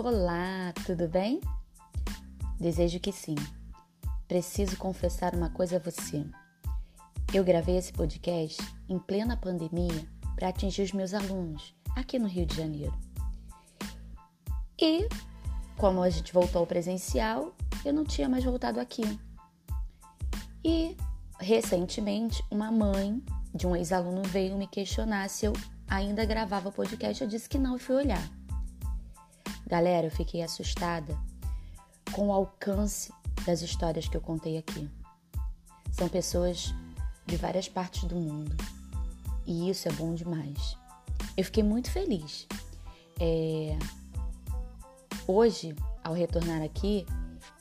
Olá, tudo bem? Desejo que sim. Preciso confessar uma coisa a você. Eu gravei esse podcast em plena pandemia para atingir os meus alunos aqui no Rio de Janeiro. E, como a gente voltou ao presencial, eu não tinha mais voltado aqui. E, recentemente, uma mãe de um ex-aluno veio me questionar se eu ainda gravava o podcast. Eu disse que não e fui olhar. Galera, eu fiquei assustada com o alcance das histórias que eu contei aqui. São pessoas de várias partes do mundo e isso é bom demais. Eu fiquei muito feliz. É... Hoje, ao retornar aqui,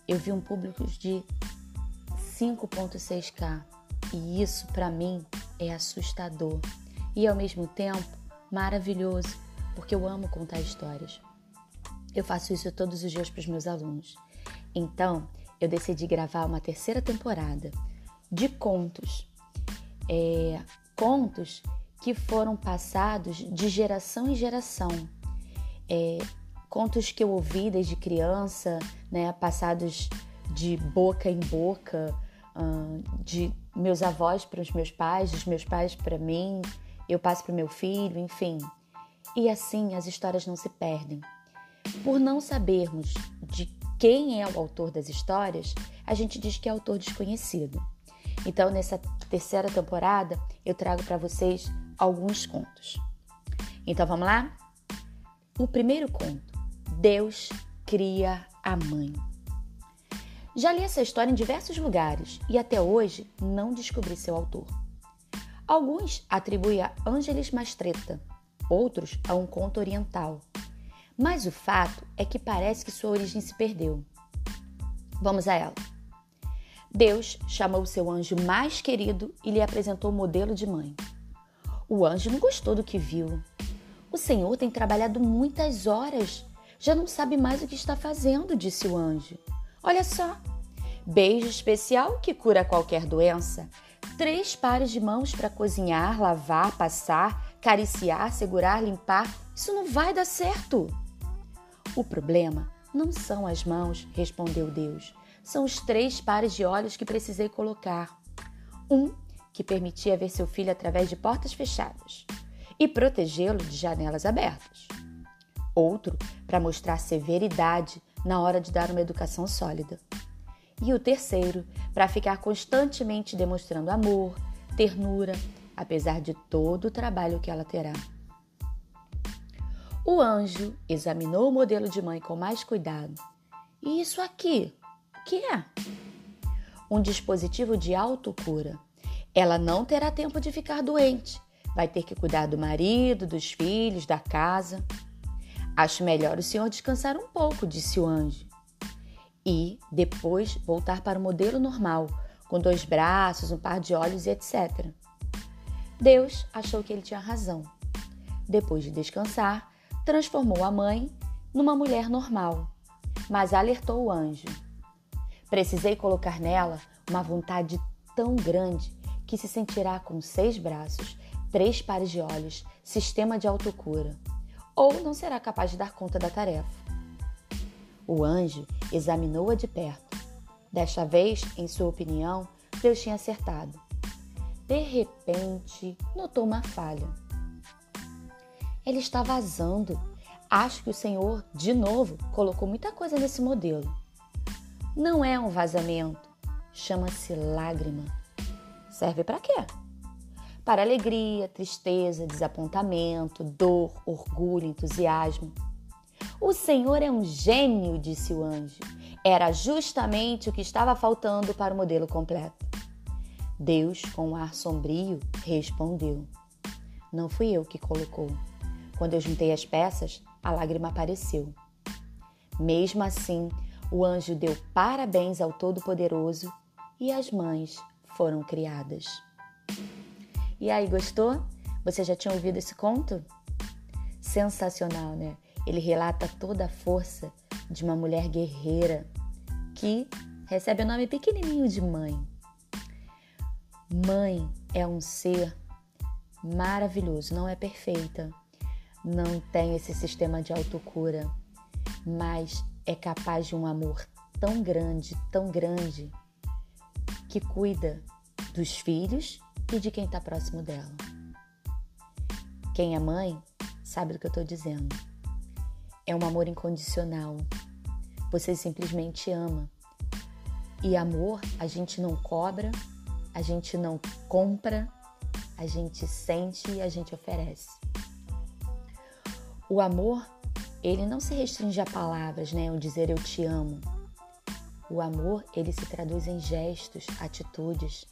eu vi um público de 5.6k e isso para mim é assustador e ao mesmo tempo maravilhoso, porque eu amo contar histórias. Eu faço isso todos os dias para os meus alunos. Então, eu decidi gravar uma terceira temporada de contos. É, contos que foram passados de geração em geração. É, contos que eu ouvi desde criança, né, passados de boca em boca, de meus avós para os meus pais, dos meus pais para mim, eu passo para o meu filho, enfim. E assim as histórias não se perdem. Por não sabermos de quem é o autor das histórias, a gente diz que é autor desconhecido. Então, nessa terceira temporada, eu trago para vocês alguns contos. Então, vamos lá? O primeiro conto: Deus cria a mãe. Já li essa história em diversos lugares e até hoje não descobri seu autor. Alguns atribuem a Ângeles Mastretta, outros a um conto oriental, mas o fato é que parece que sua origem se perdeu. Vamos a ela. Deus chamou seu anjo mais querido e lhe apresentou o modelo de mãe. O anjo não gostou do que viu. O Senhor tem trabalhado muitas horas, já não sabe mais o que está fazendo, disse o anjo. Olha só, beijo especial que cura qualquer doença, três pares de mãos para cozinhar, lavar, passar, cariciar, segurar, limpar. Isso não vai dar certo. O problema não são as mãos, respondeu Deus. São os três pares de olhos que precisei colocar. Um que permitia ver seu filho através de portas fechadas e protegê-lo de janelas abertas. Outro para mostrar severidade na hora de dar uma educação sólida. E o terceiro para ficar constantemente demonstrando amor, ternura, apesar de todo o trabalho que ela terá. O anjo examinou o modelo de mãe com mais cuidado. E isso aqui, o que é? Um dispositivo de autocura. Ela não terá tempo de ficar doente. Vai ter que cuidar do marido, dos filhos, da casa. Acho melhor o senhor descansar um pouco, disse o anjo. E depois voltar para o modelo normal, com dois braços, um par de olhos e etc. Deus achou que ele tinha razão. Depois de descansar, transformou a mãe numa mulher normal, mas alertou o anjo. Precisei colocar nela uma vontade tão grande que se sentirá com seis braços, três pares de olhos, sistema de autocura, ou não será capaz de dar conta da tarefa. O anjo examinou-a de perto. Desta vez, em sua opinião, Deus tinha acertado. De repente, notou uma falha. Ele está vazando. Acho que o Senhor, de novo, colocou muita coisa nesse modelo. Não é um vazamento, chama-se lágrima. Serve para quê? Para alegria, tristeza, desapontamento, dor, orgulho, entusiasmo. O Senhor é um gênio, disse o anjo. Era justamente o que estava faltando para o modelo completo. Deus, com um ar sombrio, respondeu: Não fui eu que colocou. Quando eu juntei as peças, a lágrima apareceu. Mesmo assim, o anjo deu parabéns ao Todo-Poderoso e as mães foram criadas. E aí, gostou? Você já tinha ouvido esse conto? Sensacional, né? Ele relata toda a força de uma mulher guerreira que recebe o nome pequenininho de mãe. Mãe é um ser maravilhoso, não é perfeita, não tem esse sistema de autocura, mas é capaz de um amor tão grande, tão grande, que cuida dos filhos e de quem está próximo dela. Quem é mãe sabe do que eu estou dizendo. É um amor incondicional. Você simplesmente ama. E amor a gente não cobra, a gente não compra, a gente sente e a gente oferece. O amor, ele não se restringe a palavras, né? O dizer eu te amo. O amor, ele se traduz em gestos, atitudes.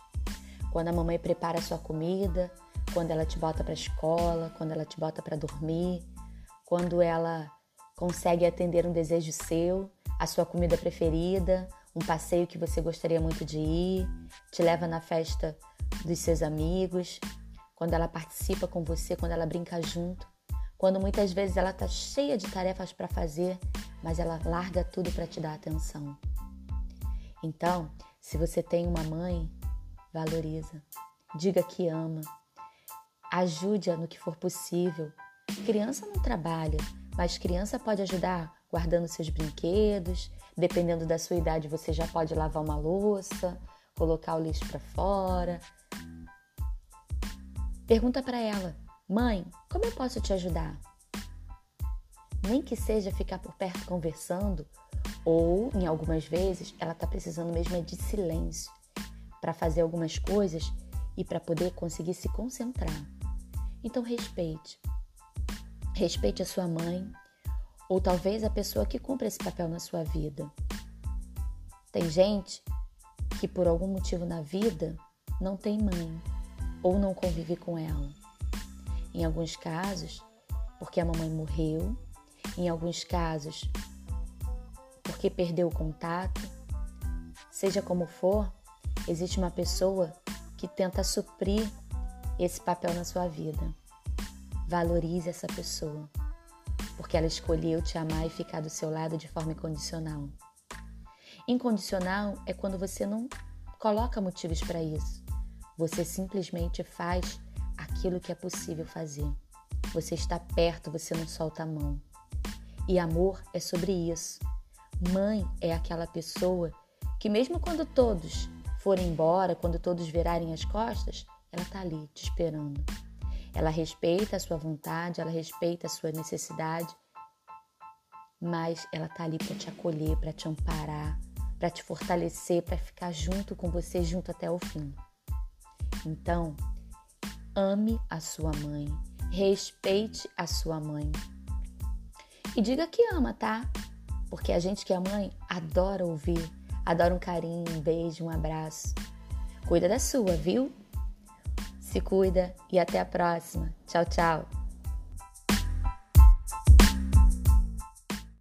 Quando a mamãe prepara a sua comida, quando ela te bota para a escola, quando ela te bota para dormir, quando ela consegue atender um desejo seu, a sua comida preferida, um passeio que você gostaria muito de ir, te leva na festa dos seus amigos, quando ela participa com você, quando ela brinca junto, quando muitas vezes ela tá cheia de tarefas para fazer, mas ela larga tudo para te dar atenção. Então, se você tem uma mãe, valoriza, diga que ama, ajude-a no que for possível. Criança não trabalha, mas criança pode ajudar guardando seus brinquedos. Dependendo da sua idade, você já pode lavar uma louça, colocar o lixo para fora. Pergunta para ela: "Mãe, como eu posso te ajudar?" Nem que seja ficar por perto conversando, ou em algumas vezes ela está precisando mesmo é de silêncio para fazer algumas coisas e para poder conseguir se concentrar. Então respeite. Respeite a sua mãe ou talvez a pessoa que cumpre esse papel na sua vida. Tem gente que por algum motivo na vida não tem mãe ou não convive com ela. Em alguns casos, porque a mamãe morreu, em alguns casos, porque perdeu o contato. Seja como for, existe uma pessoa que tenta suprir esse papel na sua vida. Valorize essa pessoa, porque ela escolheu te amar e ficar do seu lado de forma incondicional. Incondicional é quando você não coloca motivos para isso. Você simplesmente faz aquilo que é possível fazer. Você está perto, você não solta a mão. E amor é sobre isso. Mãe é aquela pessoa que, mesmo quando todos forem embora, quando todos virarem as costas, ela está ali te esperando. Ela respeita a sua vontade, ela respeita a sua necessidade, mas ela está ali para te acolher, para te amparar, para te fortalecer, para ficar junto com você, junto até o fim. Então, ame a sua mãe, respeite a sua mãe. E diga que ama, tá? Porque a gente que é mãe adora ouvir, adora um carinho, um beijo, um abraço. Cuida da sua, viu? Se cuida e até a próxima. Tchau, tchau.